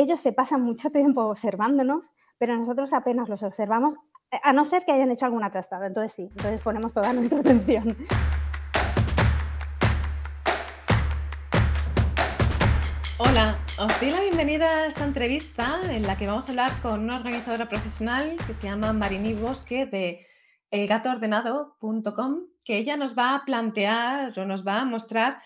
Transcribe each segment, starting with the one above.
ellos se pasan mucho tiempo observándonos, pero nosotros apenas los observamos, a no ser que hayan hecho alguna trastada. Entonces sí, entonces ponemos toda nuestra atención. Hola, os doy la bienvenida a esta entrevista en la que vamos a hablar con una organizadora profesional que se llama Marini Bosque de elgatoordenado.com, que ella nos va a plantear o nos va a mostrar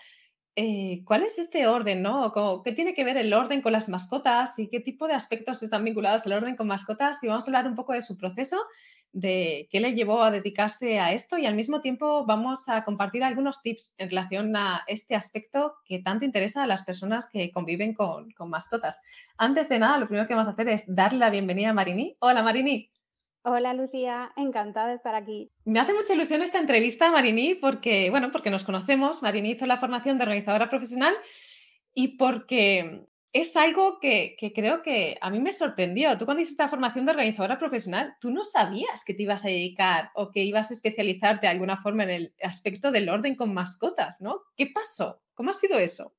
eh, ¿cuál es este orden, no? ¿Qué tiene que ver el orden con las mascotas y qué tipo de aspectos están vinculados al orden con mascotas? Y vamos a hablar un poco de su proceso, de qué le llevó a dedicarse a esto y al mismo tiempo vamos a compartir algunos tips en relación a este aspecto que tanto interesa a las personas que conviven con, con mascotas. Antes de nada, lo primero que vamos a hacer es darle la bienvenida a Marini. Hola, Marini. Hola Lucía, encantada de estar aquí. Me hace mucha ilusión esta entrevista, Marini, porque, bueno, porque nos conocemos. Marini hizo la formación de organizadora profesional y porque es algo que, creo que a mí me sorprendió. Tú cuando hiciste la formación de organizadora profesional, tú no sabías que te ibas a dedicar o que ibas a especializarte de alguna forma en el aspecto del orden con mascotas, ¿no? ¿Qué pasó? ¿Cómo ha sido eso?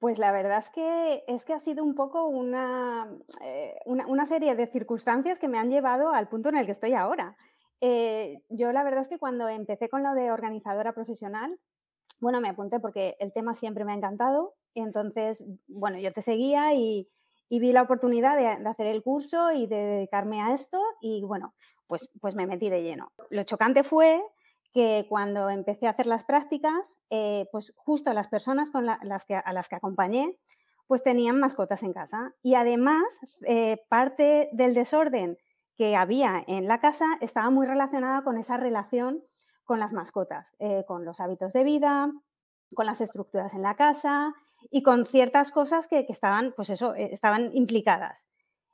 Pues la verdad es que, es que ha sido un poco eh, una, una, serie de circunstancias que me han llevado al punto en el que estoy ahora. Eh, yo la verdad es que cuando empecé con lo de organizadora profesional, bueno, me apunté porque el tema siempre me ha encantado. Y entonces, bueno, yo te seguía y, vi la oportunidad de, de, hacer el curso y de dedicarme a esto y bueno, pues, pues me metí de lleno. Lo chocante fue que cuando empecé a hacer las prácticas, eh, pues justo las personas con las que, a las que acompañé, pues tenían mascotas en casa. Y además, eh, parte del desorden que había en la casa estaba muy relacionada con esa relación con las mascotas, eh, con los hábitos de vida, con las estructuras en la casa y con ciertas cosas que, estaban, pues eso, estaban implicadas.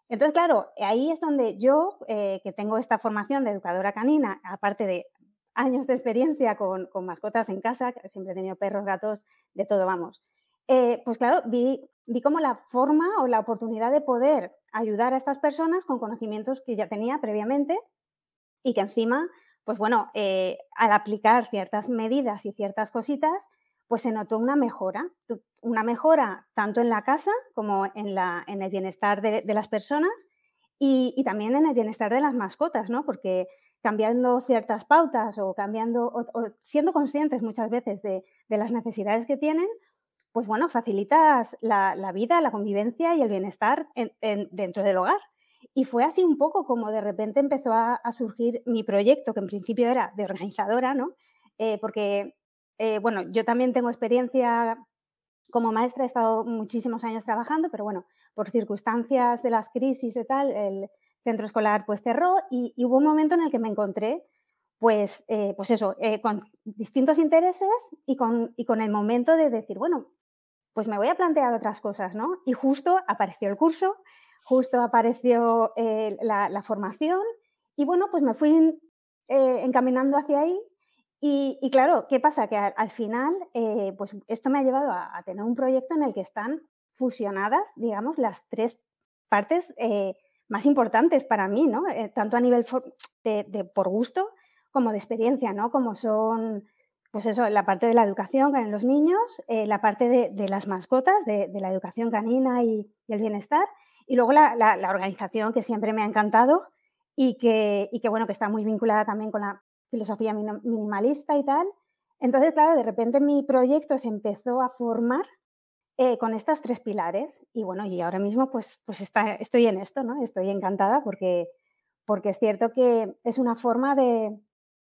Entonces, claro, ahí es donde yo, que tengo esta formación de educadora canina, aparte de años de experiencia con, mascotas en casa, siempre he tenido perros, gatos, de todo, vamos. Eh, pues claro, vi, vi como la forma o la oportunidad de poder ayudar a estas personas con conocimientos que ya tenía previamente y que encima, pues bueno, eh, al aplicar ciertas medidas y ciertas cositas, pues se notó una mejora, una mejora tanto en la casa como en, la, en el bienestar de, las personas y, y, también en el bienestar de las mascotas, ¿no? Porque cambiando ciertas pautas o cambiando o, siendo conscientes muchas veces de, las necesidades que tienen, pues bueno, facilitas la, vida, la convivencia y el bienestar dentro del hogar. Y fue así un poco como de repente empezó a, surgir mi proyecto, que en principio era de organizadora, ¿no? Eh, porque, eh, bueno, yo también tengo experiencia como maestra, he estado muchísimos años trabajando, pero bueno, por circunstancias de las crisis y tal, el, centro escolar pues cerró y, hubo un momento en el que me encontré pues, eh, pues eso, eh, con distintos intereses y con, y con el momento de decir, bueno, pues me voy a plantear otras cosas, ¿no? Y justo apareció el curso, justo apareció eh, la, formación y bueno, pues me fui encaminando hacia ahí y, claro, ¿qué pasa? Que al, final, pues esto me ha llevado a, tener un proyecto en el que están fusionadas, digamos, las tres partes más importantes para mí, ¿no? Eh, tanto a nivel de, por gusto como de experiencia, ¿no? Como son, pues eso, la parte de la educación en los niños, eh, la parte de, las mascotas, de, la educación canina y, el bienestar, y luego la, organización que siempre me ha encantado y que, y que, bueno, que está muy vinculada también con la filosofía minimalista y tal. Entonces, claro, de repente mi proyecto se empezó a formar eh, con estos tres pilares. Y bueno, y ahora mismo pues, pues está, estoy en esto, ¿no? Estoy encantada porque, porque es cierto que es una forma de,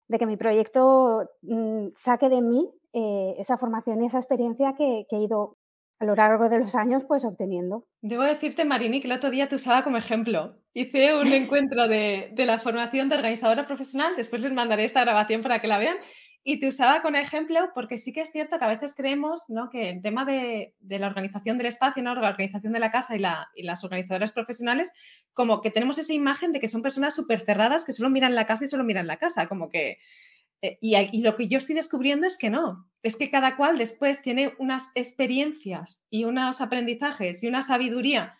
de que mi proyecto mm, saque de mí eh, esa formación y esa experiencia que, he ido a lo largo de los años pues obteniendo. Debo decirte, Marini, que el otro día te usaba como ejemplo. Hice un encuentro de, de la formación de organizadora profesional, después les mandaré esta grabación para que la vean, y te usaba con ejemplo porque sí que es cierto que a veces creemos que el tema de, la organización del espacio, ¿no? la organización de la casa y, las organizadoras profesionales, como que tenemos esa imagen de que son personas súper cerradas que solo miran la casa y solo miran la casa, como que... Eh, y, y, lo que yo estoy descubriendo es que no, es que cada cual después tiene unas experiencias y unos aprendizajes y una sabiduría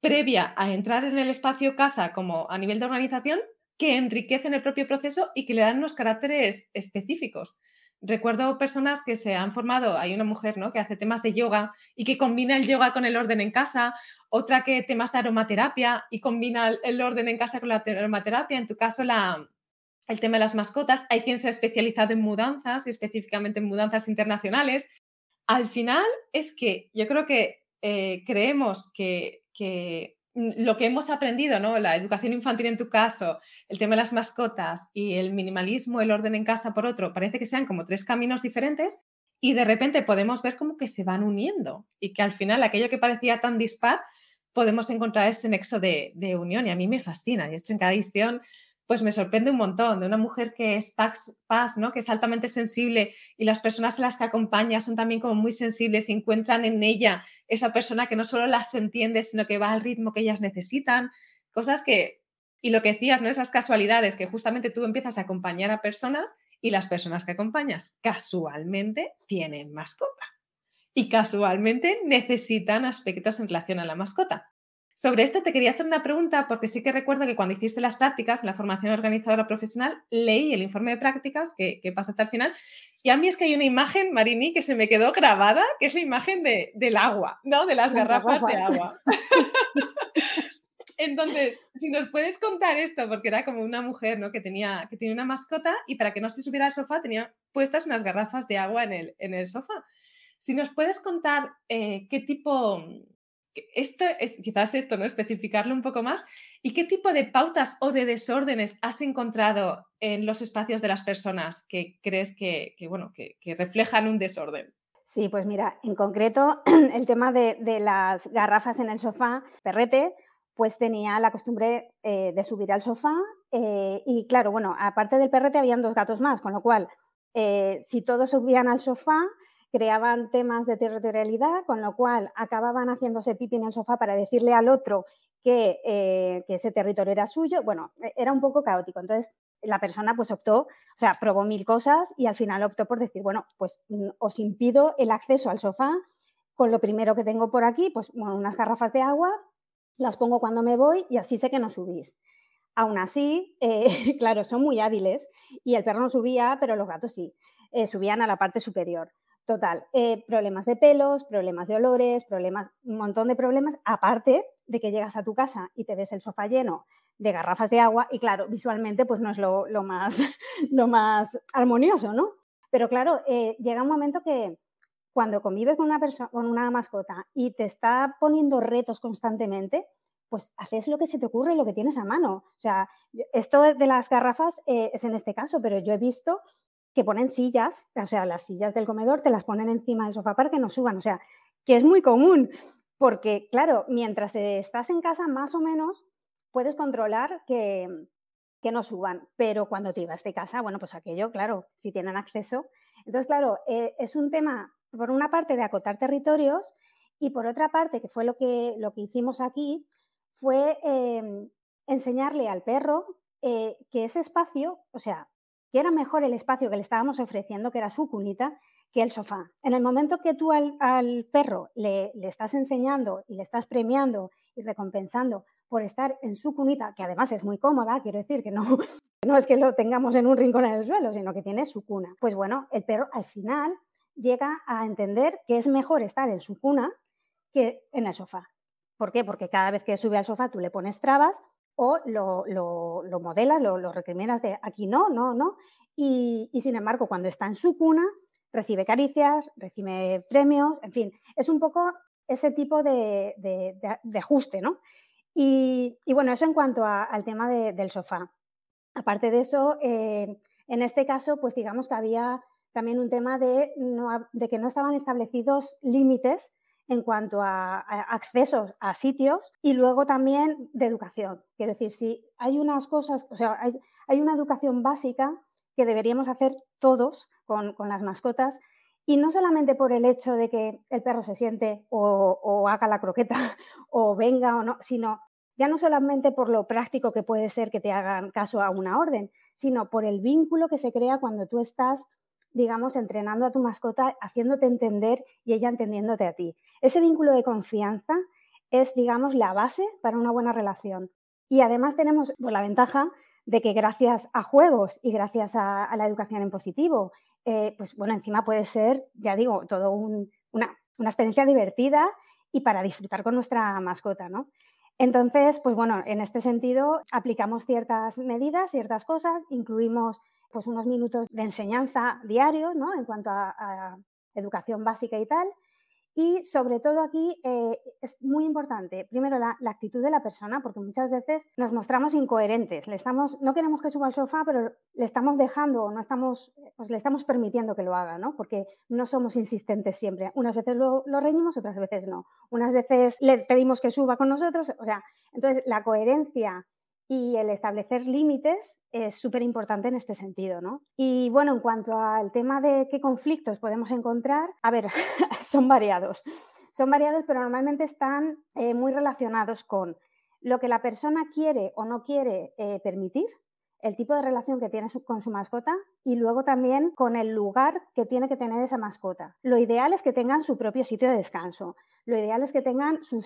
previa a entrar en el espacio casa como a nivel de organización que enriquecen el propio proceso y que le dan unos caracteres específicos. Recuerdo personas que se han formado, hay una mujer ¿no? que hace temas de yoga y que combina el yoga con el orden en casa, otra que temas de aromaterapia y combina el orden en casa con la aromaterapia, en tu caso la, el tema de las mascotas, hay quien se ha especializado en mudanzas, específicamente en mudanzas internacionales. Al final es que yo creo que eh, creemos que, que lo que hemos aprendido, ¿no? La educación infantil en tu caso, el tema de las mascotas y el minimalismo, el orden en casa por otro, parece que sean como tres caminos diferentes y de repente podemos ver como que se van uniendo y que al final aquello que parecía tan dispar podemos encontrar ese nexo de, de unión y a mí me fascina y esto en cada edición pues me sorprende un montón de una mujer que es paz, ¿no? que es altamente sensible y las personas a las que acompaña son también como muy sensibles y encuentran en ella esa persona que no solo las entiende, sino que va al ritmo que ellas necesitan, cosas que, y lo que decías, ¿no? esas casualidades que justamente tú empiezas a acompañar a personas y las personas que acompañas casualmente tienen mascota y casualmente necesitan aspectos en relación a la mascota. Sobre esto te quería hacer una pregunta porque sí que recuerdo que cuando hiciste las prácticas en la formación organizadora profesional, leí el informe de prácticas que, pasa hasta el final y a mí es que hay una imagen, Marini, que se me quedó grabada, que es la imagen de, del agua, ¿no? De las garrafas de agua. Entonces, si nos puedes contar esto, porque era como una mujer ¿no? que, tenía, que tenía una mascota y para que no se subiera al sofá tenía puestas unas garrafas de agua en el, en el sofá. Si nos puedes contar eh, qué tipo, esto es quizás esto, ¿no? Especificarlo un poco más. ¿Y qué tipo de pautas o de desórdenes has encontrado en los espacios de las personas que crees que, bueno, que, reflejan un desorden? Sí, pues mira, en concreto el tema de, las garrafas en el sofá, perrete, pues tenía la costumbre eh, de subir al sofá eh, y claro, bueno, aparte del perrete habían dos gatos más, con lo cual, eh, si todos subían al sofá, creaban temas de territorialidad, con lo cual acababan haciéndose pipi en el sofá para decirle al otro eh, que, ese territorio era suyo. Bueno, e, era un poco caótico. Entonces, la persona pues optó, o sea, probó mil cosas y al final optó por decir, bueno, pues mm, os impido el acceso al sofá con lo primero que tengo por aquí, pues unas garrafas de agua, las pongo cuando me voy y así sé que no subís. Aún así, eh, claro, son muy hábiles y el perro no subía, pero los gatos sí, eh, subían a la parte superior. Total, eh, problemas de pelos, problemas de olores, problemas, un montón de problemas, aparte de que llegas a tu casa y te ves el sofá lleno de garrafas de agua y claro, visualmente pues no es lo, más, lo más armonioso, ¿no? Pero claro, eh, llega un momento que cuando convives con una, con una mascota y te está poniendo retos constantemente, pues haces lo que se te ocurre y lo que tienes a mano. O sea, esto de las garrafas eh, es en este caso, pero yo he visto que ponen sillas, o sea, las sillas del comedor te las ponen encima del sofá para que no suban, o sea, que es muy común, porque claro, mientras estás en casa más o menos puedes controlar que, que no suban, pero cuando te ibas de casa, bueno, pues aquello, claro, si tienen acceso. Entonces, claro, eh, es un tema, por una parte, de acotar territorios y por otra parte, que fue lo que, lo que hicimos aquí, fue em, enseñarle al perro eh, que ese espacio, o sea, que era mejor el espacio que le estábamos ofreciendo, que era su cunita, que el sofá. En el momento que tú al, perro le, estás enseñando y le estás premiando y recompensando por estar en su cunita, que además es muy cómoda, quiero decir que no, no es que lo tengamos en un rincón en el suelo, sino que tiene su cuna. Pues bueno, el perro al final llega a entender que es mejor estar en su cuna que en el sofá. ¿Por qué? Porque cada vez que sube al sofá tú le pones trabas o lo, lo, modelas, lo, lo, recriminas de aquí no, no, no. Y, sin embargo, cuando está en su cuna, recibe caricias, recibe premios, en fin, es un poco ese tipo de, de, ajuste, ¿no? Y, bueno, eso en cuanto al tema del sofá. Aparte de eso, eh, en este caso, pues digamos que había también un tema de, de que no estaban establecidos límites en cuanto a, accesos a sitios y luego también de educación. Quiero decir, si hay unas cosas, o sea, hay, una educación básica que deberíamos hacer todos con, las mascotas y no solamente por el hecho de que el perro se siente o, haga la croqueta o venga o no, sino ya no solamente por lo práctico que puede ser que te hagan caso a una orden, sino por el vínculo que se crea cuando tú estás digamos, entrenando a tu mascota, haciéndote entender y ella entendiéndote a ti. Ese vínculo de confianza es, digamos, la base para una buena relación. Y además tenemos pues, la ventaja de que gracias a juegos y gracias a, la educación en positivo, eh, pues bueno, encima puede ser, ya digo, todo una, una, experiencia divertida y para disfrutar con nuestra mascota, ¿no? Entonces, pues bueno, en este sentido aplicamos ciertas medidas, ciertas cosas, incluimos pues unos minutos de enseñanza diario, ¿no? En cuanto a educación básica y tal, y sobre todo aquí eh, es muy importante, primero, la, actitud de la persona, porque muchas veces nos mostramos incoherentes. Le estamos, no queremos que suba al sofá, pero le estamos dejando o no estamos, pues le estamos permitiendo que lo haga, ¿no? Porque no somos insistentes siempre. Unas veces lo, lo reñimos, otras veces no. Unas veces le pedimos que suba con nosotros. O sea, entonces la coherencia y el establecer límites es súper importante en este sentido, ¿no? Y bueno, en cuanto al tema de qué conflictos podemos encontrar, a ver, son variados. Son variados, pero normalmente están eh, muy relacionados con lo que la persona quiere o no quiere eh, permitir, el tipo de relación que tiene con su mascota y luego también con el lugar que tiene que tener esa mascota. Lo ideal es que tengan su propio sitio de descanso. Lo ideal es que tengan su,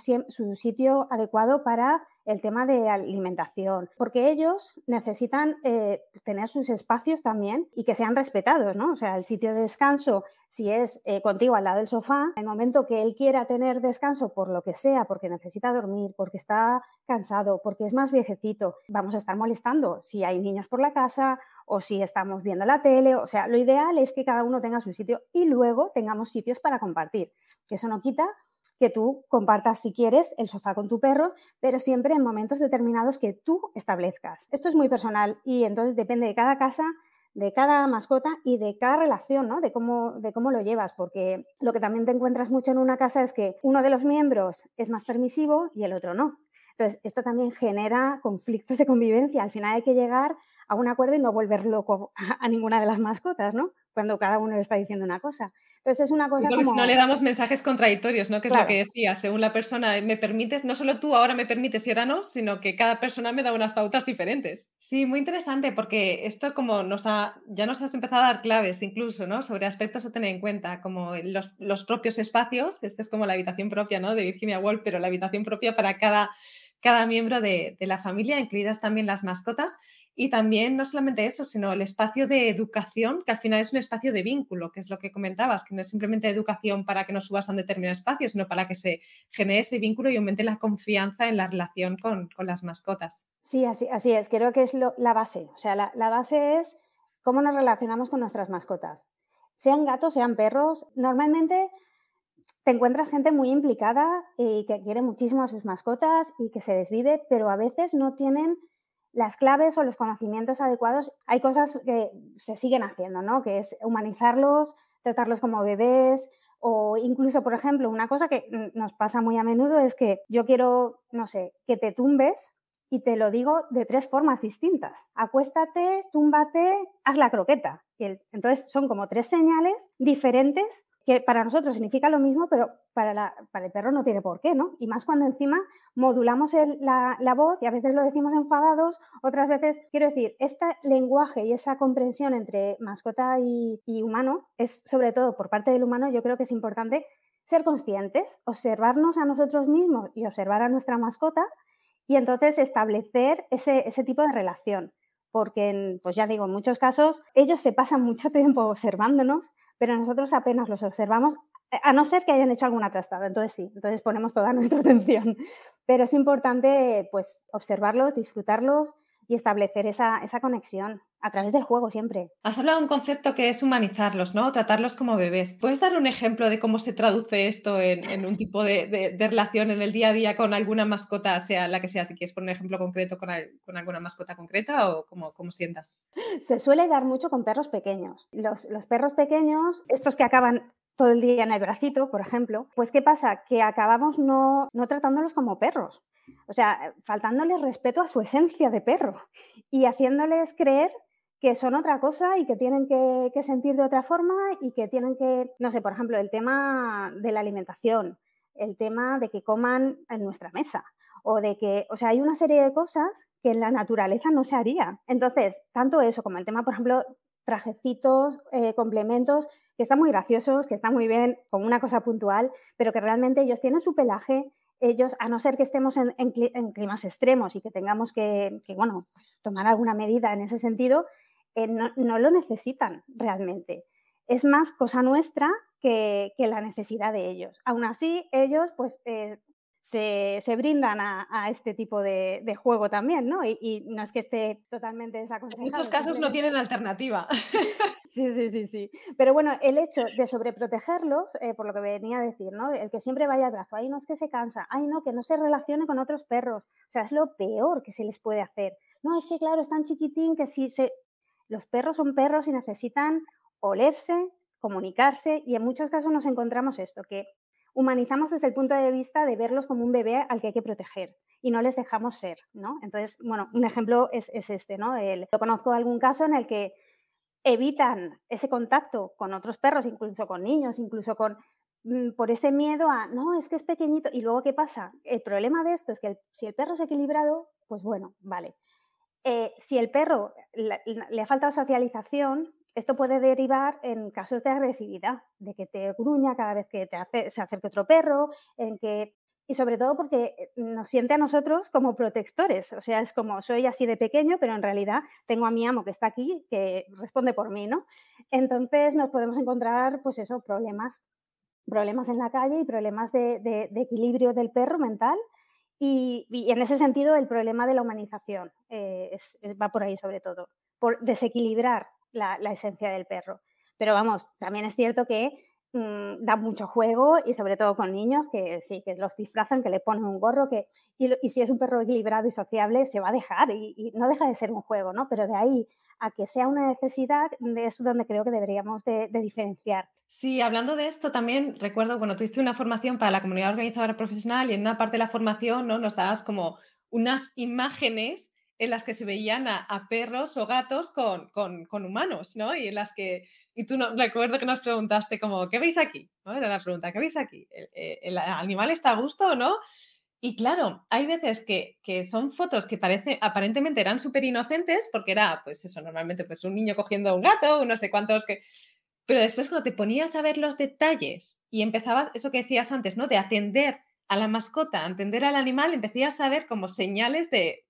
sitio adecuado para el tema de alimentación, porque ellos necesitan eh, tener sus espacios también y que sean respetados, ¿no? O sea, el sitio de descanso, si es eh, contigo al lado del sofá, en el momento que él quiera tener descanso por lo que sea, porque necesita dormir, porque está cansado, porque es más viejecito, vamos a estar molestando si hay niños por la casa o si estamos viendo la tele, o sea, lo ideal es que cada uno tenga su sitio y luego tengamos sitios para compartir, eso no quita que tú compartas, si quieres, el sofá con tu perro, pero siempre en momentos determinados que tú establezcas. Esto es muy personal y entonces depende de cada casa, de cada mascota y de cada relación, ¿no? De cómo, de cómo lo llevas, porque lo que también te encuentras mucho en una casa es que uno de los miembros es más permisivo y el otro no. Entonces, esto también genera conflictos de convivencia. Al final hay que llegar a un acuerdo y no volver loco a, ninguna de las mascotas, ¿no? Cuando cada uno le está diciendo una cosa. Entonces es una cosa porque si no le damos mensajes contradictorios, ¿no? Que es lo que decía, según la persona, me permites, no solo tú ahora me permites y ahora no, sino que cada persona me da unas pautas diferentes. Sí, muy interesante porque esto como nos da, ya nos has empezado a dar claves incluso, ¿no? Sobre aspectos a tener en cuenta, como los, los propios espacios, este es como la habitación propia, ¿no? De Virginia Woolf, pero la habitación propia para cada cada miembro de, de, la familia, incluidas también las mascotas. Y también no solamente eso, sino el espacio de educación, que al final es un espacio de vínculo, que es lo que comentabas, que no es simplemente educación para que nos subas a un determinado espacio, sino para que se genere ese vínculo y aumente la confianza en la relación con, con las mascotas. Sí, así, así es, creo que es la base. O sea, la, la base es cómo nos relacionamos con nuestras mascotas. Sean gatos, sean perros, normalmente te encuentras gente muy implicada y que quiere muchísimo a sus mascotas y que se desvive, pero a veces no tienen las claves o los conocimientos adecuados, hay cosas que se siguen haciendo, ¿no? Que es humanizarlos, tratarlos como bebés o incluso, por ejemplo, una cosa que nos pasa muy a menudo es que yo quiero, no sé, que te tumbes y te lo digo de tres formas distintas. Acuéstate, túmbate, haz la croqueta. Entonces son como tres señales diferentes que para nosotros significa lo mismo, pero para, para, el perro no tiene por qué, ¿no? Y más cuando encima modulamos la, la, voz y a veces lo decimos enfadados, otras veces, quiero decir, este lenguaje y esa comprensión entre mascota y, y humano es sobre todo por parte del humano, yo creo que es importante ser conscientes, observarnos a nosotros mismos y observar a nuestra mascota y entonces establecer ese, ese tipo de relación porque, pues ya digo, en muchos casos ellos se pasan mucho tiempo observándonos pero nosotros apenas los observamos, eh, a no ser que hayan hecho alguna trastada, entonces sí, entonces ponemos toda nuestra atención. Pero es importante pues observarlos, disfrutarlos y establecer esa, esa, conexión a través del juego siempre. Has hablado de un concepto que es humanizarlos, ¿no? Tratarlos como bebés. ¿Puedes dar un ejemplo de cómo se traduce esto en, un tipo de, de, relación en el día a día con alguna mascota, sea la que sea? Si quieres poner un ejemplo concreto con, con alguna mascota concreta o cómo, cómo, sientas. Se suele dar mucho con perros pequeños. Los, los perros pequeños, estos que acaban todo el día en el bracito, por ejemplo, pues ¿qué pasa? Que acabamos no, no tratándolos como perros. O sea, faltándoles respeto a su esencia de perro y haciéndoles creer que son otra cosa y que tienen que, sentir de otra forma y que tienen que, no sé, por ejemplo, el tema de la alimentación, el tema de que coman en nuestra mesa o de que, o sea, hay una serie de cosas que en la naturaleza no se haría. Entonces, tanto eso como el tema, por ejemplo, trajecitos, eh, complementos, que están muy graciosos, que están muy bien como una cosa puntual, pero que realmente ellos tienen su pelaje, ellos, a no ser que estemos en, climas extremos y que tengamos que, bueno, tomar alguna medida en ese sentido, eh, no, lo necesitan realmente. es más cosa nuestra que, la necesidad de ellos. Aún así, ellos pues eh, se, brindan a, este tipo de, juego también, ¿no? Y, no es que esté totalmente desaconsejado. En muchos casos no tienen alternativa. Sí, sí, sí, sí. Pero bueno, el hecho de sobreprotegerlos, eh, por lo que venía a decir, ¿no? El que siempre vaya al brazo, ay, no es que se cansa, ay, no, que no se relacione con otros perros. O sea, es lo peor que se les puede hacer. No, es que claro, es tan chiquitín que si se... Los perros son perros y necesitan olerse, comunicarse y en muchos casos nos encontramos esto, que humanizamos desde el punto de vista de verlos como un bebé al que hay que proteger y no les dejamos ser, ¿no? Entonces, bueno, un ejemplo es, este, ¿no? El, yo conozco algún caso en el que evitan ese contacto con otros perros, incluso con niños, incluso con mm, por ese miedo a, no, es que es pequeñito. Y luego, ¿qué pasa? El problema de esto es que si el perro es equilibrado, pues bueno, vale. Eh, si el perro le, le ha faltado socialización, esto puede derivar en casos de agresividad, de que te gruña cada vez que te se acerque otro perro, en que y sobre todo porque eh, nos siente a nosotros como protectores. O sea, es como soy así de pequeño, pero en realidad tengo a mi amo que está aquí, que responde por mí, ¿no? Entonces nos podemos encontrar, pues eso, problemas, problemas en la calle y problemas de, equilibrio del perro mental. Y, en ese sentido, el problema de la humanización eh, va por ahí sobre todo, por desequilibrar la, esencia del perro. Pero vamos, también es cierto que mm, da mucho juego y sobre todo con niños que sí, que los disfrazan, que le ponen un gorro, que, y, si es un perro equilibrado y sociable, se va a dejar y, no deja de ser un juego, ¿no? Pero de ahí a que sea una necesidad, es donde creo que deberíamos de, diferenciar. Sí, hablando de esto también recuerdo, bueno, tuviste una formación para la comunidad organizadora profesional y en una parte de la formación ¿no? nos dabas como unas imágenes en las que se veían a, perros o gatos con, con, humanos, ¿no? Y en las que, y tú no, recuerdo que nos preguntaste como, ¿qué veis aquí? ¿No? Era la pregunta, ¿qué veis aquí? ¿El, animal está a gusto o no? Y claro, hay veces que, que son fotos que parece, aparentemente eran súper inocentes, porque era, pues eso, normalmente pues un niño cogiendo a un gato, no sé cuántos que... Pero después cuando te ponías a ver los detalles y empezabas, eso que decías antes, ¿no? De atender a la mascota, atender al animal, empecías a ver como señales de,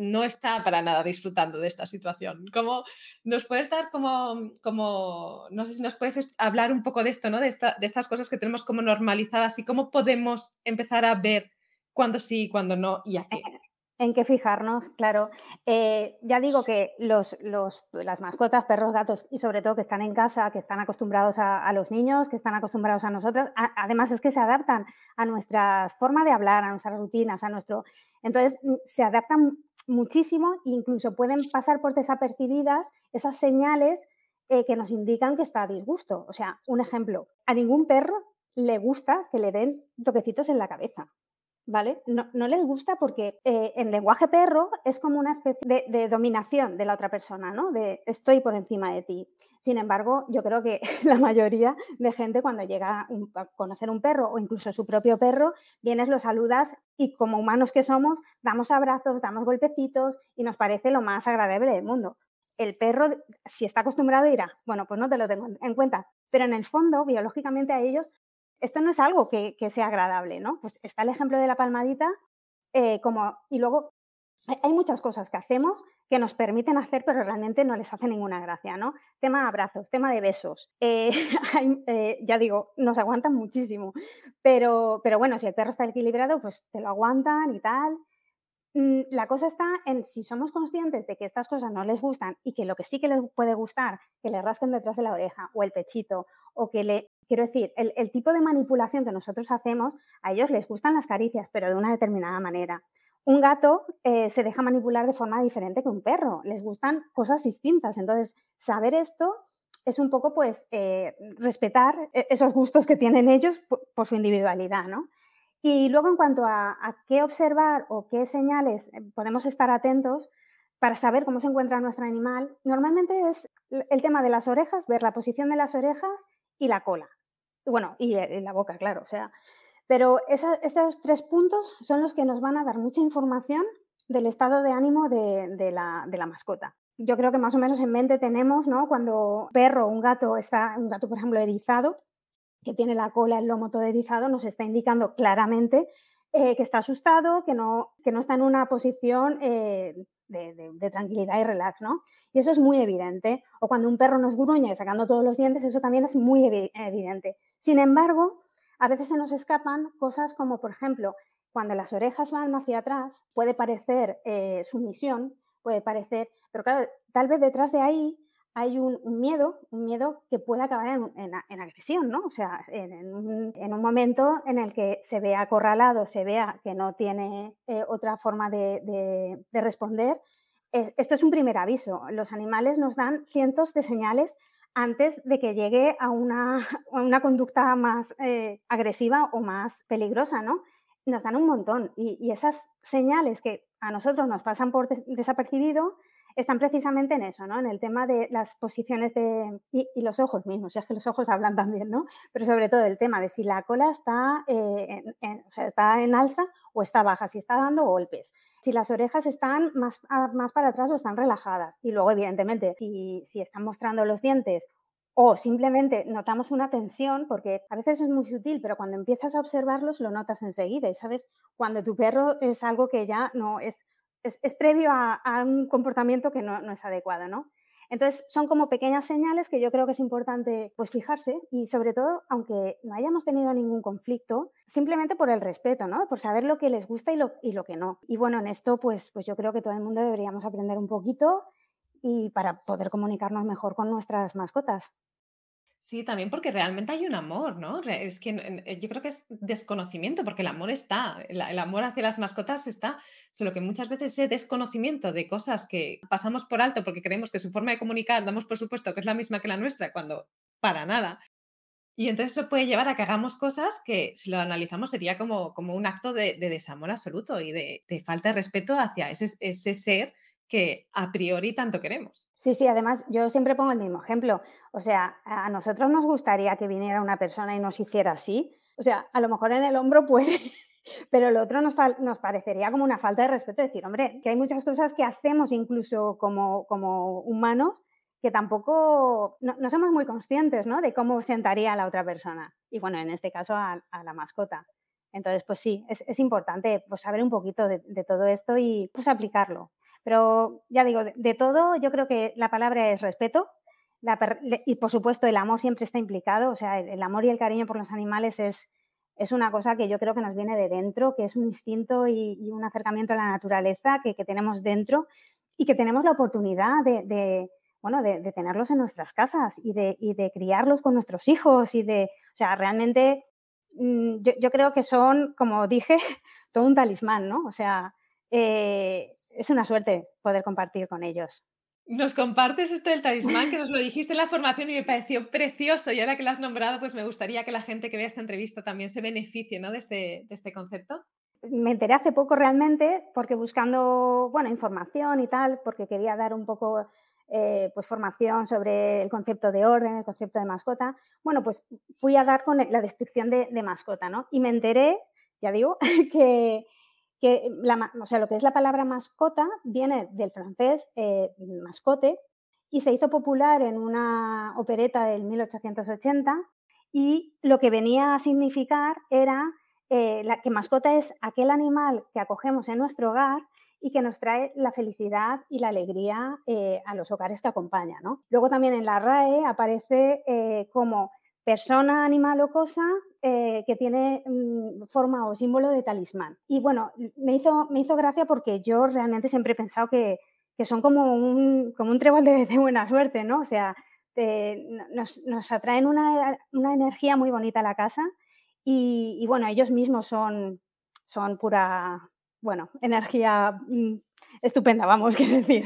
no está para nada disfrutando de esta situación. ¿Cómo nos puedes dar como, como, no sé si nos puedes hablar un poco de esto, ¿no? De, de estas cosas que tenemos como normalizadas y cómo podemos empezar a ver cuándo sí, cuándo no y a qué. Eh, en qué fijarnos, claro. Eh, ya digo que los, las mascotas, perros, gatos y sobre todo que están en casa, que están acostumbrados a, los niños, que están acostumbrados a nosotros, además es que se adaptan a nuestra forma de hablar, a nuestras rutinas, a nuestro... Entonces, mm, se adaptan muchísimo incluso pueden pasar por desapercibidas esas señales eh, que nos indican que está a disgusto. O sea, un ejemplo, a ningún perro le gusta que le den toquecitos en la cabeza. No, les gusta porque eh, en lenguaje perro es como una especie de, dominación de la otra persona, ¿no? De estoy por encima de ti. Sin embargo, yo creo que la mayoría de gente cuando llega a conocer un perro o incluso su propio perro, vienes, lo saludas y como humanos que somos, damos abrazos, damos golpecitos y nos parece lo más agradable del mundo. El perro, si está acostumbrado, dirá, bueno, pues no te lo tengo en cuenta. Pero en el fondo, biológicamente a ellos esto no es algo que, sea agradable, ¿no? Pues está el ejemplo de la palmadita, eh, como, y luego hay muchas cosas que hacemos que nos permiten hacer, pero realmente no les hace ninguna gracia, ¿no? Tema de abrazos, tema de besos. Eh, eh, ya digo, nos aguantan muchísimo, pero, pero bueno, si el perro está equilibrado, pues te lo aguantan y tal. Mm, la cosa está en si somos conscientes de que estas cosas no les gustan y que lo que sí que les puede gustar, que le rasquen detrás de la oreja o el pechito o que le, quiero decir, el, tipo de manipulación que nosotros hacemos, a ellos les gustan las caricias, pero de una determinada manera. Un gato eh, se deja manipular de forma diferente que un perro, les gustan cosas distintas. Entonces, saber esto es un poco, pues, eh, respetar e-, esos gustos que tienen ellos por, su individualidad, ¿no? Y luego en cuanto a, qué observar o qué señales eh, podemos estar atentos para saber cómo se encuentra nuestro animal, normalmente es el tema de las orejas, ver la posición de las orejas y la cola. Bueno, y, eh, la boca, claro. O sea, pero estos tres puntos son los que nos van a dar mucha información del estado de ánimo de, la, de, la, mascota. Yo creo que más o menos en mente tenemos, ¿no? Cuando un perro o un gato está, un gato por ejemplo erizado, que tiene la cola, el lomo todo erizado, nos está indicando claramente eh, que está asustado, que no, que no está en una posición eh, de, tranquilidad y relax, ¿no? Y eso es muy evidente. O cuando un perro nos gruñe sacando todos los dientes, eso también es muy evidente. Sin embargo, a veces se nos escapan cosas como, por ejemplo, cuando las orejas van hacia atrás, puede parecer eh, sumisión, puede parecer, pero claro, tal vez detrás de ahí hay un, miedo, un miedo que puede acabar en, agresión, ¿no? O sea, en, un, momento en el que se vea acorralado, se vea que no tiene eh, otra forma de, responder, esto es un primer aviso. Los animales nos dan cientos de señales antes de que llegue a una, conducta más eh, agresiva o más peligrosa, ¿no? Nos dan un montón y, y esas señales que a nosotros nos pasan por desapercibido, están precisamente en eso, ¿no? En el tema de las posiciones de, y, los ojos mismos, es que los ojos hablan también, ¿no? Pero sobre todo el tema de si la cola está, eh, en, o sea, está en alza o está baja, si está dando golpes, si las orejas están más, más para atrás o están relajadas. Y luego, evidentemente, si, si están mostrando los dientes o simplemente notamos una tensión, porque a veces es muy sutil, pero cuando empiezas a observarlos lo notas enseguida. Y sabes, cuando tu perro es algo que ya no es es, previo a, un comportamiento que no, es adecuado, ¿no? Entonces, son como pequeñas señales que yo creo que es importante pues, fijarse y sobre todo, aunque no hayamos tenido ningún conflicto, simplemente por el respeto, ¿no? Por saber lo que les gusta y lo, y lo que no. Y bueno, en esto, pues, pues yo creo que todo el mundo deberíamos aprender un poquito y para poder comunicarnos mejor con nuestras mascotas. Sí, también porque realmente hay un amor, ¿no? Es que eh, yo creo que es desconocimiento, porque el amor está, el, amor hacia las mascotas está, solo que muchas veces ese desconocimiento de cosas que pasamos por alto porque creemos que su forma de comunicar damos por supuesto que es la misma que la nuestra, cuando para nada. Y entonces eso puede llevar a que hagamos cosas que, si lo analizamos, sería como, como un acto de, desamor absoluto y de, falta de respeto hacia ese, ese ser que a priori tanto queremos. Sí, sí, además yo siempre pongo el mismo ejemplo. O sea, a nosotros nos gustaría que viniera una persona y nos hiciera así. O sea, a lo mejor en el hombro puede, pero lo otro nos, nos parecería como una falta de respeto. Decir, hombre, que hay muchas cosas que hacemos incluso como, como humanos que tampoco no, somos muy conscientes ¿no? de cómo sentaría a la otra persona. Y bueno, en este caso a, la mascota. Entonces, pues sí, es, importante pues, saber un poquito de, de, todo esto y pues aplicarlo. Pero ya digo, de, todo yo creo que la palabra es respeto y por supuesto el amor siempre está implicado, o sea, el, amor y el cariño por los animales es, es una cosa que yo creo que nos viene de dentro, que es un instinto y, un acercamiento a la naturaleza que, que, tenemos dentro y que tenemos la oportunidad de, bueno, de, tenerlos en nuestras casas y de, y de, criarlos con nuestros hijos y de, o sea, realmente mm, yo, yo, creo que son, como dije, todo un talismán, ¿no? O sea, eh, es una suerte poder compartir con ellos. Nos compartes esto del talismán, que nos lo dijiste en la formación y me pareció precioso. Y ahora que lo has nombrado, pues me gustaría que la gente que vea esta entrevista también se beneficie ¿no? de, este, de este concepto. Me enteré hace poco realmente, porque buscando bueno, información y tal, porque quería dar un poco eh, pues formación sobre el concepto de orden, el concepto de mascota. Bueno, pues fui a dar con la descripción de, de mascota, ¿no? Y me enteré, ya digo, que, que la, lo que es la palabra mascota viene del francés eh, mascote y se hizo popular en una opereta del 1880 y lo que venía a significar era eh, la, que mascota es aquel animal que acogemos en nuestro hogar y que nos trae la felicidad y la alegría eh, a los hogares que acompaña. ¿no? Luego también en la RAE aparece como persona, animal o cosa eh, que tiene mm, forma o símbolo de talismán. Y bueno, me hizo, me hizo gracia porque yo realmente siempre he pensado que, son como un, como un trébol de, buena suerte, ¿no? O sea, nos, atraen una, energía muy bonita a la casa y, bueno, ellos mismos son, son pura, bueno, energía mm, estupenda, vamos, quiero decir.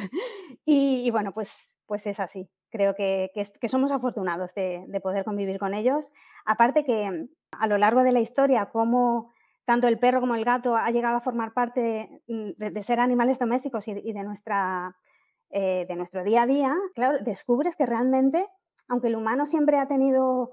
Y, y bueno, pues, pues es así creo que, somos afortunados de, poder convivir con ellos. Aparte que a lo largo de la historia, como tanto el perro como el gato ha llegado a formar parte mm, de, ser animales domésticos y, de, nuestra, eh, de nuestro día a día, claro, descubres que realmente, aunque el humano siempre ha tenido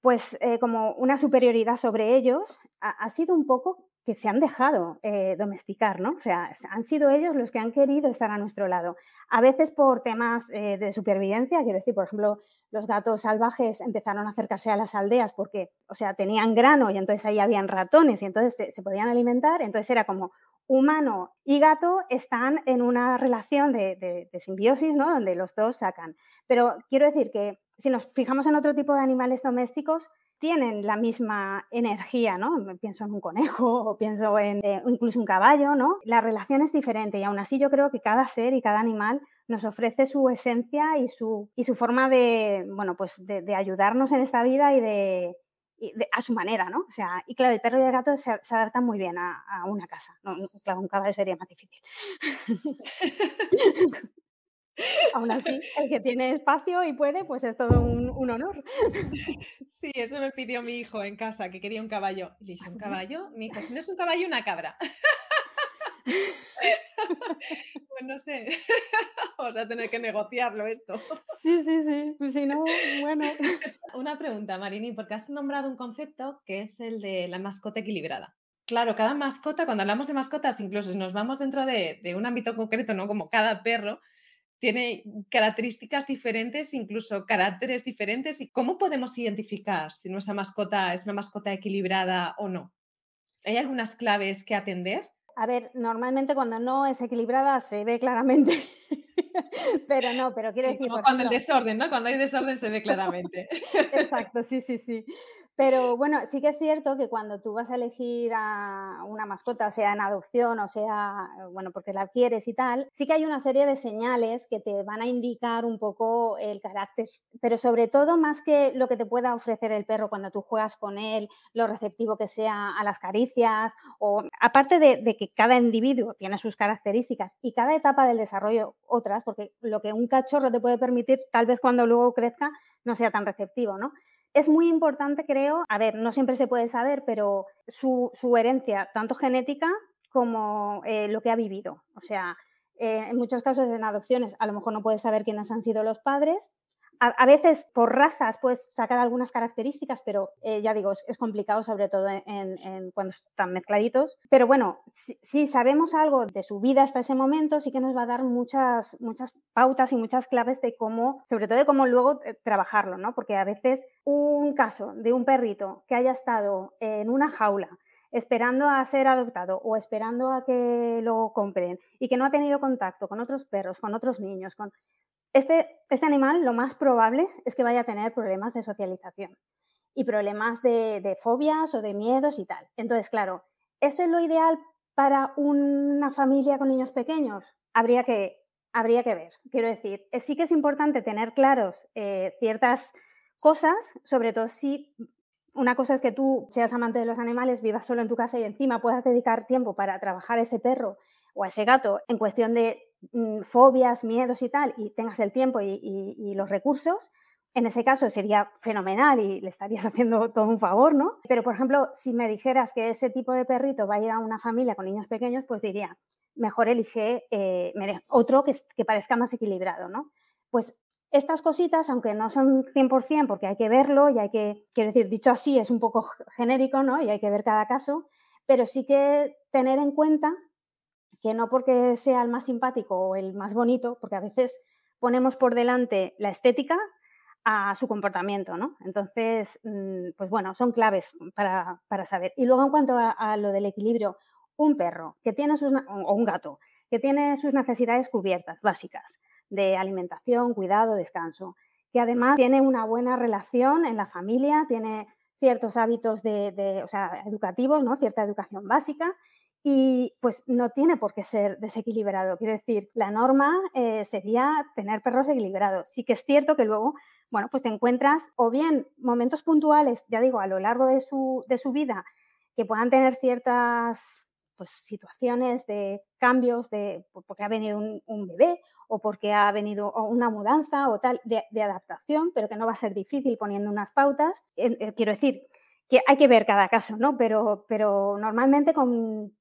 pues eh, como una superioridad sobre ellos, ha, sido un poco que se han dejado eh, domesticar, ¿no? O sea, han sido ellos los que han querido estar a nuestro lado. A veces por temas eh, de supervivencia, quiero decir, por ejemplo, los gatos salvajes empezaron a acercarse a las aldeas porque, o sea, tenían grano y entonces ahí habían ratones y entonces se, podían alimentar, entonces era como humano y gato están en una relación de, de simbiosis, ¿no? Donde los dos sacan. Pero quiero decir que si nos fijamos en otro tipo de animales domésticos, tienen la misma energía, ¿no? Pienso en un conejo o pienso en eh, incluso un caballo, ¿no? La relación es diferente y aún así yo creo que cada ser y cada animal nos ofrece su esencia y su, y su forma de, bueno, pues de, ayudarnos en esta vida y de, a su manera, ¿no? O sea, y claro, el perro y el gato se, adaptan muy bien a, a una casa. No, claro, un caballo sería más difícil. Aún así, el que tiene espacio y puede, pues es todo un, honor. Sí, eso me pidió mi hijo en casa, que quería un caballo. Le dije, ¿un caballo? Mi hijo, si no es un caballo, una cabra. Pues no sé, vamos a tener que negociarlo esto. Sí, sí, sí, pues si no, bueno. Una pregunta, Marini, porque has nombrado un concepto que es el de la mascota equilibrada. Claro, cada mascota, cuando hablamos de mascotas, incluso si nos vamos dentro de, de un ámbito concreto, ¿no? Como cada perro, tiene características diferentes, incluso caracteres diferentes. ¿Y cómo podemos identificar si nuestra mascota es una mascota equilibrada o no? ¿Hay algunas claves que atender? A ver, normalmente cuando no es equilibrada se ve claramente, pero no, pero quiero decir... Como cuando el desorden, ¿no? Cuando hay desorden se ve claramente. Exacto, sí, sí, sí. Pero bueno, sí que es cierto que cuando tú vas a elegir a una mascota, sea en adopción o sea, bueno, porque la quieres y tal, sí que hay una serie de señales que te van a indicar un poco el carácter, pero sobre todo más que lo que te pueda ofrecer el perro cuando tú juegas con él, lo receptivo que sea a las caricias, o aparte de, de que cada individuo tiene sus características y cada etapa del desarrollo otras, porque lo que un cachorro te puede permitir, tal vez cuando luego crezca, no sea tan receptivo, ¿no? Es muy importante, creo, a ver, no siempre se puede saber, pero su, herencia, tanto genética como eh, lo que ha vivido. O sea, eh, en muchos casos en adopciones a lo mejor no puedes saber quiénes han sido los padres, a, veces por razas puedes sacar algunas características, pero eh, ya digo, es, complicado sobre todo en, cuando están mezcladitos. Pero bueno, si, sabemos algo de su vida hasta ese momento, sí que nos va a dar muchas, muchas pautas y muchas claves de cómo, sobre todo de cómo luego eh, trabajarlo, ¿no? Porque a veces un caso de un perrito que haya estado en una jaula, esperando a ser adoptado o esperando a que lo compren y que no ha tenido contacto con otros perros, con otros niños, con este, este, animal lo más probable es que vaya a tener problemas de socialización y problemas de, fobias o de miedos y tal. Entonces, claro, ¿eso es lo ideal para una familia con niños pequeños? Habría que, habría que ver. Quiero decir, eh, sí que es importante tener claros eh, ciertas cosas, sobre todo si una cosa es que tú seas amante de los animales, vivas solo en tu casa y encima puedas dedicar tiempo para trabajar a ese perro o a ese gato en cuestión de mm, fobias, miedos y tal, y tengas el tiempo y, los recursos, en ese caso sería fenomenal y le estarías haciendo todo un favor, ¿no? Pero, por ejemplo, si me dijeras que ese tipo de perrito va a ir a una familia con niños pequeños, pues diría, mejor elige eh, otro que, que, parezca más equilibrado, ¿no? Pues estas cositas, aunque no son 100%, porque hay que verlo y hay que, quiero decir, dicho así, es un poco genérico, ¿no? Y hay que ver cada caso, pero sí que tener en cuenta que no porque sea el más simpático o el más bonito, porque a veces ponemos por delante la estética a su comportamiento, ¿no? Entonces, mm, pues bueno, son claves para, saber. Y luego en cuanto a, lo del equilibrio, un perro que tiene sus, o un gato que tiene sus necesidades cubiertas básicas de alimentación, cuidado, descanso, que además tiene una buena relación en la familia, tiene ciertos hábitos de, o sea, educativos, ¿no? cierta educación básica y pues no tiene por qué ser desequilibrado. Quiero decir, la norma eh, sería tener perros equilibrados. Sí que es cierto que luego, bueno, pues te encuentras o bien momentos puntuales, ya digo, a lo largo de su, de su vida, que puedan tener ciertas pues, situaciones de cambios, de, porque ha venido un, bebé o porque ha venido una mudanza o tal, de, adaptación, pero que no va a ser difícil poniendo unas pautas. Eh, quiero decir, que hay que ver cada caso, ¿no? Pero, pero normalmente con,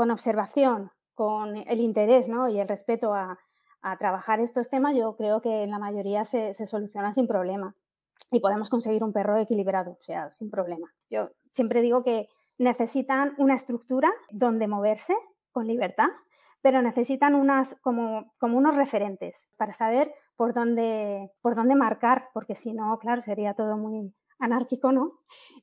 con observación, con el interés ¿no? y el respeto a, trabajar estos temas, yo creo que en la mayoría se, soluciona sin problema y podemos conseguir un perro equilibrado, o sea, sin problema. Yo siempre digo que necesitan una estructura donde moverse con libertad, pero necesitan unas, como, unos referentes para saber por dónde marcar, porque si no, claro, sería todo muy, anárquico, ¿no?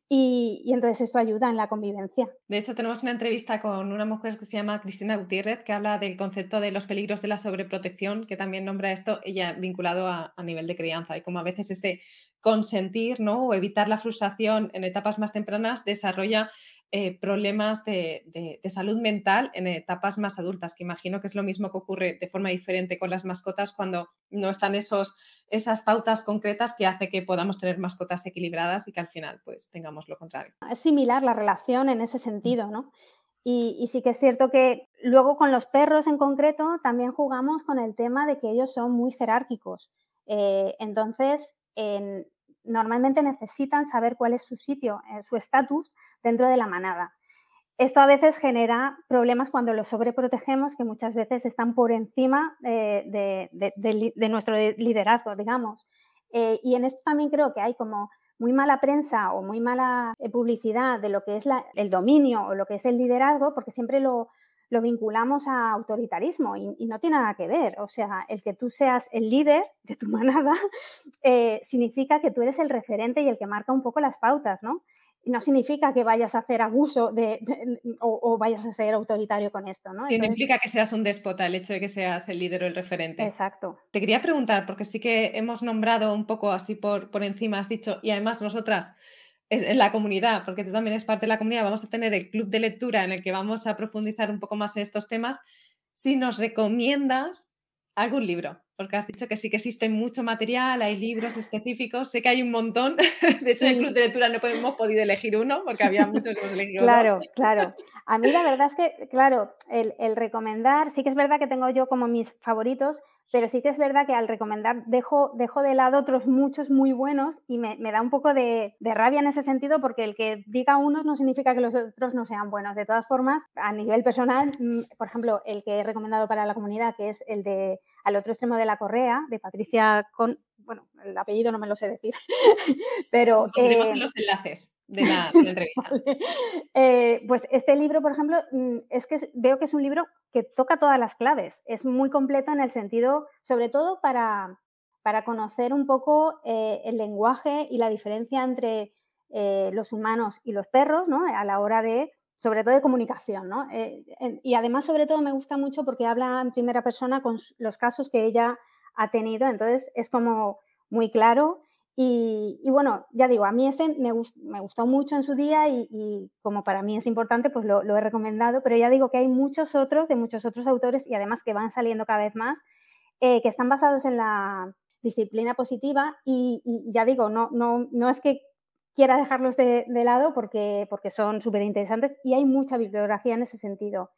Y, entonces esto ayuda en la convivencia. De hecho, tenemos una entrevista con una mujer que se llama Cristina Gutiérrez, que habla del concepto de los peligros de la sobreprotección, que también nombra esto, ella vinculado a, a nivel de crianza, y como a veces este consentir ¿no? o evitar la frustración en etapas más tempranas desarrolla eh, problemas de, salud mental en etapas más adultas, que imagino que es lo mismo que ocurre de forma diferente con las mascotas cuando no están esos, esas pautas concretas que hace que podamos tener mascotas equilibradas y que al final pues tengamos lo contrario. Es similar la relación en ese sentido, ¿no? Y, sí que es cierto que luego con los perros en concreto también jugamos con el tema de que ellos son muy jerárquicos. Eh, entonces, en, normalmente necesitan saber cuál es su sitio, eh, su estatus dentro de la manada. Esto a veces genera problemas cuando los sobreprotegemos, que muchas veces están por encima de, nuestro liderazgo, digamos. Eh, y en esto también creo que hay como muy mala prensa o muy mala eh, publicidad de lo que es el dominio o lo que es el liderazgo, porque siempre lo, lo vinculamos a autoritarismo y, no tiene nada que ver. O sea, el que tú seas el líder de tu manada eh, significa que tú eres el referente y el que marca un poco las pautas, ¿no? no significa que vayas a hacer abuso de, o, vayas a ser autoritario con esto, ¿no? no implica que seas un déspota el hecho de que seas el líder o el referente. Exacto. Te quería preguntar, porque sí que hemos nombrado un poco así por, por encima, has dicho, y además nosotras en la comunidad, porque tú también eres parte de la comunidad, vamos a tener el club de lectura en el que vamos a profundizar un poco más en estos temas. Si nos recomiendas algún libro, porque has dicho que sí que existe mucho material, hay libros específicos, sé que hay un montón. De hecho, en el club de lectura no hemos podido elegir uno porque había muchos que hemos elegido. Claro, claro. A mí la verdad es que, claro, el, el, recomendar, sí que es verdad que tengo yo como mis favoritos, pero sí que es verdad que al recomendar dejo, dejo de lado otros muchos muy buenos y me, me da un poco de, de, rabia en ese sentido porque el que diga unos no significa que los otros no sean buenos. De todas formas, a nivel personal, mm, por ejemplo, el que he recomendado para la comunidad, que es el de Al otro extremo de la correa, de Patricia Con... Bueno, el apellido no me lo sé decir, pero... Lo en eh, los enlaces de la, entrevista. Eh, pues este libro, por ejemplo, mm, es que veo que es un libro que toca todas las claves. Es muy completo en el sentido, sobre todo para, para conocer un poco eh, el lenguaje y la diferencia entre eh, los humanos y los perros, ¿no? A la hora de, sobre todo de comunicación, ¿no? y además, sobre todo, me gusta mucho porque habla en primera persona con los casos que ella ha tenido, entonces es como muy claro y, bueno, ya digo, a mí ese me, gustó mucho en su día y, como para mí es importante, pues lo, he recomendado, pero ya digo que hay muchos otros de muchos otros autores y además que van saliendo cada vez más, eh, que están basados en la disciplina positiva y, ya digo, no, no, no es que quiera dejarlos de, de lado porque, porque son súper interesantes y hay mucha bibliografía en ese sentido.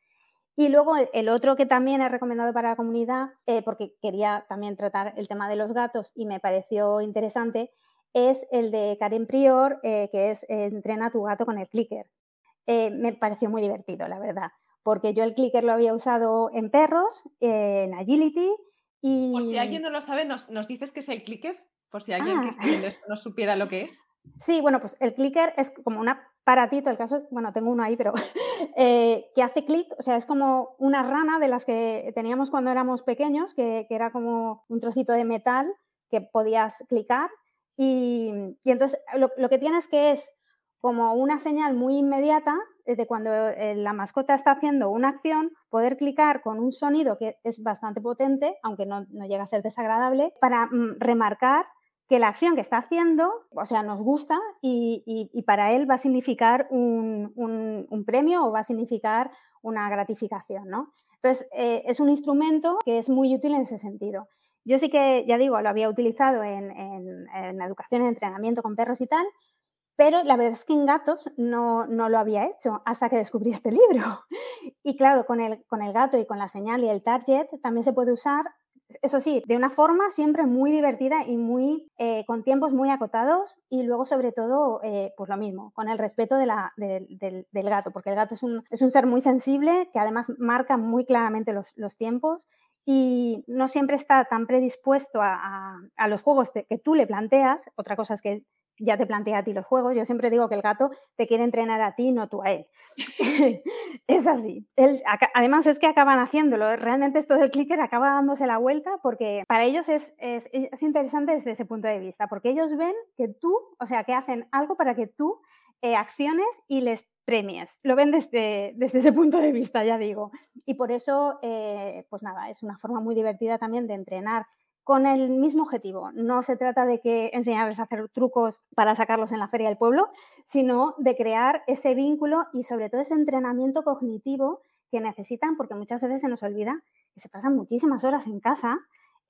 Y luego el otro que también he recomendado para la comunidad, eh, porque quería también tratar el tema de los gatos y me pareció interesante, es el de Karen Prior, eh, que es Entrena a tu gato con el clicker. Eh, me pareció muy divertido, la verdad, porque yo el clicker lo había usado en perros, en agility y... Por si alguien no lo sabe, ¿nos, nos dices qué es el clicker? Por si alguien que ah. está viendo esto no supiera lo que es. Sí, bueno, pues el clicker es como un aparatito, el caso, bueno, tengo uno ahí, pero eh, que hace clic, o sea, es como una rana de las que teníamos cuando éramos pequeños, que, era como un trocito de metal que podías clicar. Y, entonces lo, que tienes que es como una señal muy inmediata de cuando eh, la mascota está haciendo una acción, poder clicar con un sonido que es bastante potente, aunque no, llega a ser desagradable, para mm, remarcar que la acción que está haciendo, o sea, nos gusta y, para él va a significar un, premio o va a significar una gratificación, ¿no? Entonces, eh, es un instrumento que es muy útil en ese sentido. Yo sí que, ya digo, lo había utilizado en, en, educación, en entrenamiento con perros y tal, pero la verdad es que en gatos no, no, lo había hecho hasta que descubrí este libro. Y claro, con el, con el gato y con la señal y el target también se puede usar eso sí, de una forma siempre muy divertida y muy eh, con tiempos muy acotados y luego sobre todo, eh, pues lo mismo, con el respeto de la, del, gato, porque el gato es un, es un, ser muy sensible que además marca muy claramente los, tiempos y no siempre está tan predispuesto a, a, los juegos que tú le planteas, otra cosa es que, ya te plantea a ti los juegos. Yo siempre digo que el gato te quiere entrenar a ti, no tú a él. es así. además es que acaban haciéndolo. Realmente esto del clicker acaba dándose la vuelta porque para ellos es, es, interesante desde ese punto de vista, porque ellos ven que tú, o sea, que hacen algo para que tú eh, acciones y les premies. Lo ven desde, desde, ese punto de vista, ya digo. Y por eso, eh, pues nada, es una forma muy divertida también de entrenar con el mismo objetivo. No se trata de que enseñarles a hacer trucos para sacarlos en la feria del pueblo, sino de crear ese vínculo y sobre todo ese entrenamiento cognitivo que necesitan, porque muchas veces se nos olvida que se pasan muchísimas horas en casa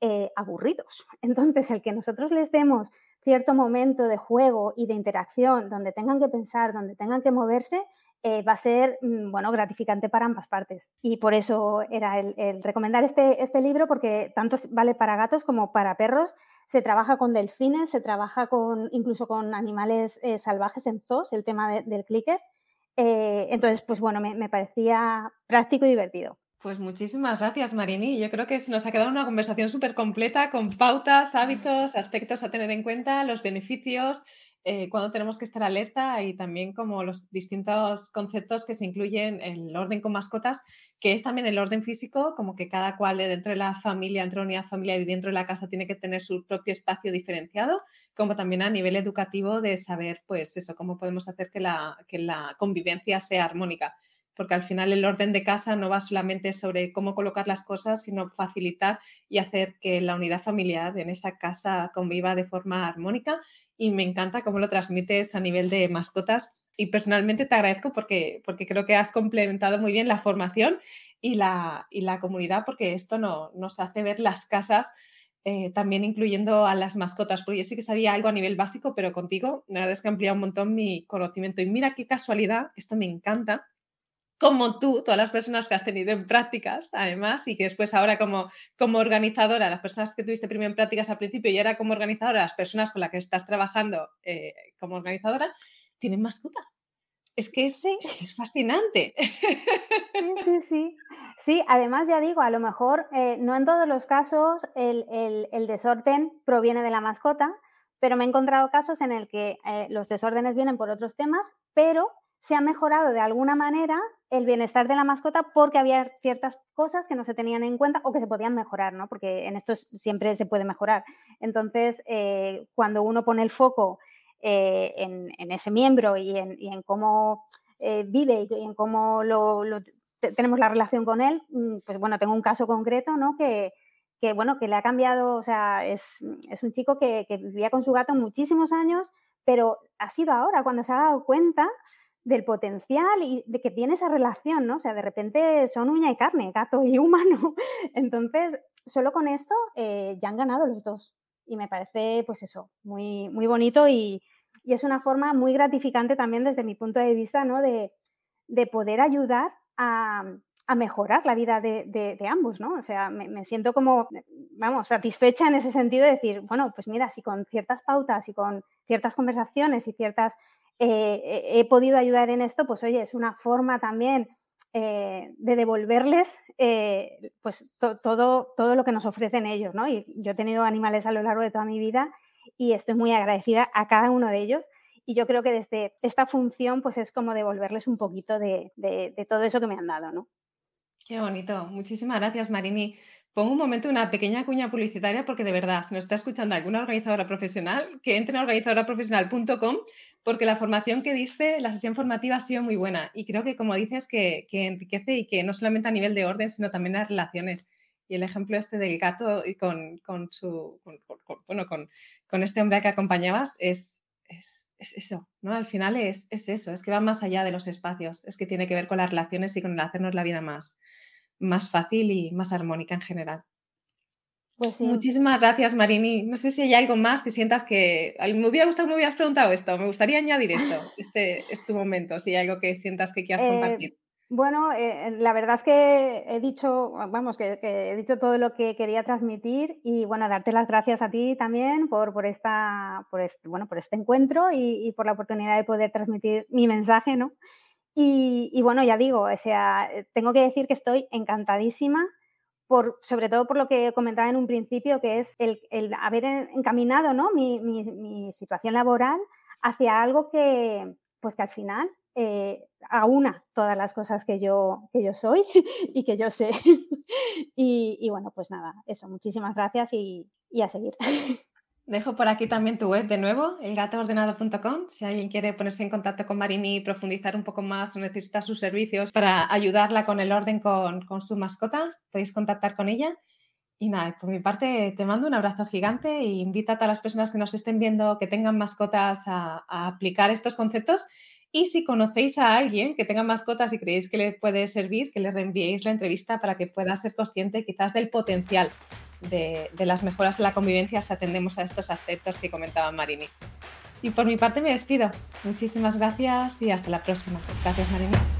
eh, aburridos. Entonces, el que nosotros les demos cierto momento de juego y de interacción donde tengan que pensar, donde tengan que moverse, eh, va a ser mm, bueno, gratificante para ambas partes. Y por eso era el, recomendar este, este, libro, porque tanto vale para gatos como para perros. Se trabaja con delfines, se trabaja con, incluso con animales eh, salvajes en zoos, el tema del clicker. Eh, entonces, pues bueno, me, me parecía práctico y divertido. Pues muchísimas gracias, Marini. Yo creo que nos ha quedado una conversación súper completa con pautas, hábitos, aspectos a tener en cuenta, los beneficios, eh, cuando tenemos que estar alerta y también como los distintos conceptos que se incluyen en el orden con mascotas, que es también el orden físico, como que cada cual dentro de la familia, dentro de la unidad familiar y dentro de la casa tiene que tener su propio espacio diferenciado, como también a nivel educativo de saber, pues eso, cómo podemos hacer que la, que la convivencia sea armónica. Porque al final el orden de casa no va solamente sobre cómo colocar las cosas, sino facilitar y hacer que la unidad familiar en esa casa conviva de forma armónica y me encanta cómo lo transmites a nivel de mascotas. Y personalmente te agradezco porque, porque creo que has complementado muy bien la formación y la, y la comunidad porque esto no, nos hace ver las casas eh, también incluyendo a las mascotas, porque yo sí que sabía algo a nivel básico, pero contigo la verdad es que ha ampliado un montón mi conocimiento. Y mira qué casualidad, esto me encanta, como tú, todas las personas que has tenido en prácticas, además, y que después ahora como, como organizadora, las personas que tuviste primero en prácticas al principio y ahora como organizadora, las personas con las que estás trabajando eh, como organizadora, tienen mascota. Es que es, es fascinante. Sí, sí, sí. Sí, además ya digo, a lo mejor eh, no en todos los casos el, desorden proviene de la mascota, pero me he encontrado casos en el que eh, los desórdenes vienen por otros temas, pero se ha mejorado de alguna manera el bienestar de la mascota porque había ciertas cosas que no se tenían en cuenta o que se podían mejorar, ¿no? Porque en esto siempre se puede mejorar. Entonces, eh, cuando uno pone el foco eh, en, ese miembro y en, cómo eh, vive y en cómo tenemos la relación con él, mm, pues bueno, tengo un caso concreto, ¿no? Que, bueno, que le ha cambiado, o sea, es, un chico que, que vivía con su gato muchísimos años, pero ha sido ahora cuando se ha dado cuenta del potencial y de que tiene esa relación, ¿no? O sea, de repente son uña y carne, gato y humano. Entonces, solo con esto eh, ya han ganado los dos. Y me parece, pues eso, muy, muy bonito y, es una forma muy gratificante también desde mi punto de vista, ¿no? De, poder ayudar a, mejorar la vida de, ambos, ¿no? O sea, me, siento como, vamos, satisfecha en ese sentido de decir, bueno, pues mira, si con ciertas pautas y con ciertas conversaciones y ciertas eh, he podido ayudar en esto, pues oye, es una forma también eh, de devolverles eh, pues todo, todo lo que nos ofrecen ellos, ¿no? Y yo he tenido animales a lo largo de toda mi vida y estoy muy agradecida a cada uno de ellos. Y yo creo que desde esta función, pues es como devolverles un poquito de, de todo eso que me han dado, ¿no? Qué bonito. Muchísimas gracias, Marini. Pongo un momento una pequeña cuña publicitaria porque de verdad, si nos está escuchando alguna organizadora profesional, que entre en organizadoraprofesional.com porque la formación que diste, la sesión formativa ha sido muy buena y creo que como dices que, enriquece y que no solamente a nivel de orden, sino también las relaciones. Y el ejemplo este del gato y con, su, bueno, con, este hombre que acompañabas es, es, eso, ¿no? Al final es, es, eso, es que va más allá de los espacios, es que tiene que ver con las relaciones y con hacernos la vida más, más fácil y más armónica en general. Pues Muchísimas gracias, Marini. No sé si hay algo más que sientas que. Me hubiera gustado me hubieras preguntado esto. Me gustaría añadir esto. Este es tu momento. Si hay algo que sientas que quieras eh, compartir. Bueno, eh, la verdad es que he dicho, vamos, que, he dicho todo lo que quería transmitir y bueno, darte las gracias a ti también por, por, esta, por, este, bueno, por este encuentro y, por la oportunidad de poder transmitir mi mensaje, ¿no? Y, bueno, ya digo, o sea, tengo que decir que estoy encantadísima sobre todo por lo que comentaba en un principio, que es el, haber encaminado ¿no? mi, situación laboral hacia algo que, pues que al final eh, aúna todas las cosas que yo, que yo soy y que yo sé. y, bueno, pues nada, eso, muchísimas gracias y, y a seguir. Dejo por aquí también tu web de nuevo, elgatoordenado.com. Si alguien quiere ponerse en contacto con Marini y profundizar un poco más o necesita sus servicios para ayudarla con el orden con, con su mascota, podéis contactar con ella. Y nada, por mi parte te mando un abrazo gigante e invito a todas las personas que nos estén viendo que tengan mascotas a aplicar estos conceptos. Y si conocéis a alguien que tenga mascotas y creéis que le puede servir, que le reenviéis la entrevista para que pueda ser consciente quizás del potencial de, las mejoras en la convivencia si atendemos a estos aspectos que comentaba Marini. Y por mi parte me despido. Muchísimas gracias y hasta la próxima. Gracias, Marini.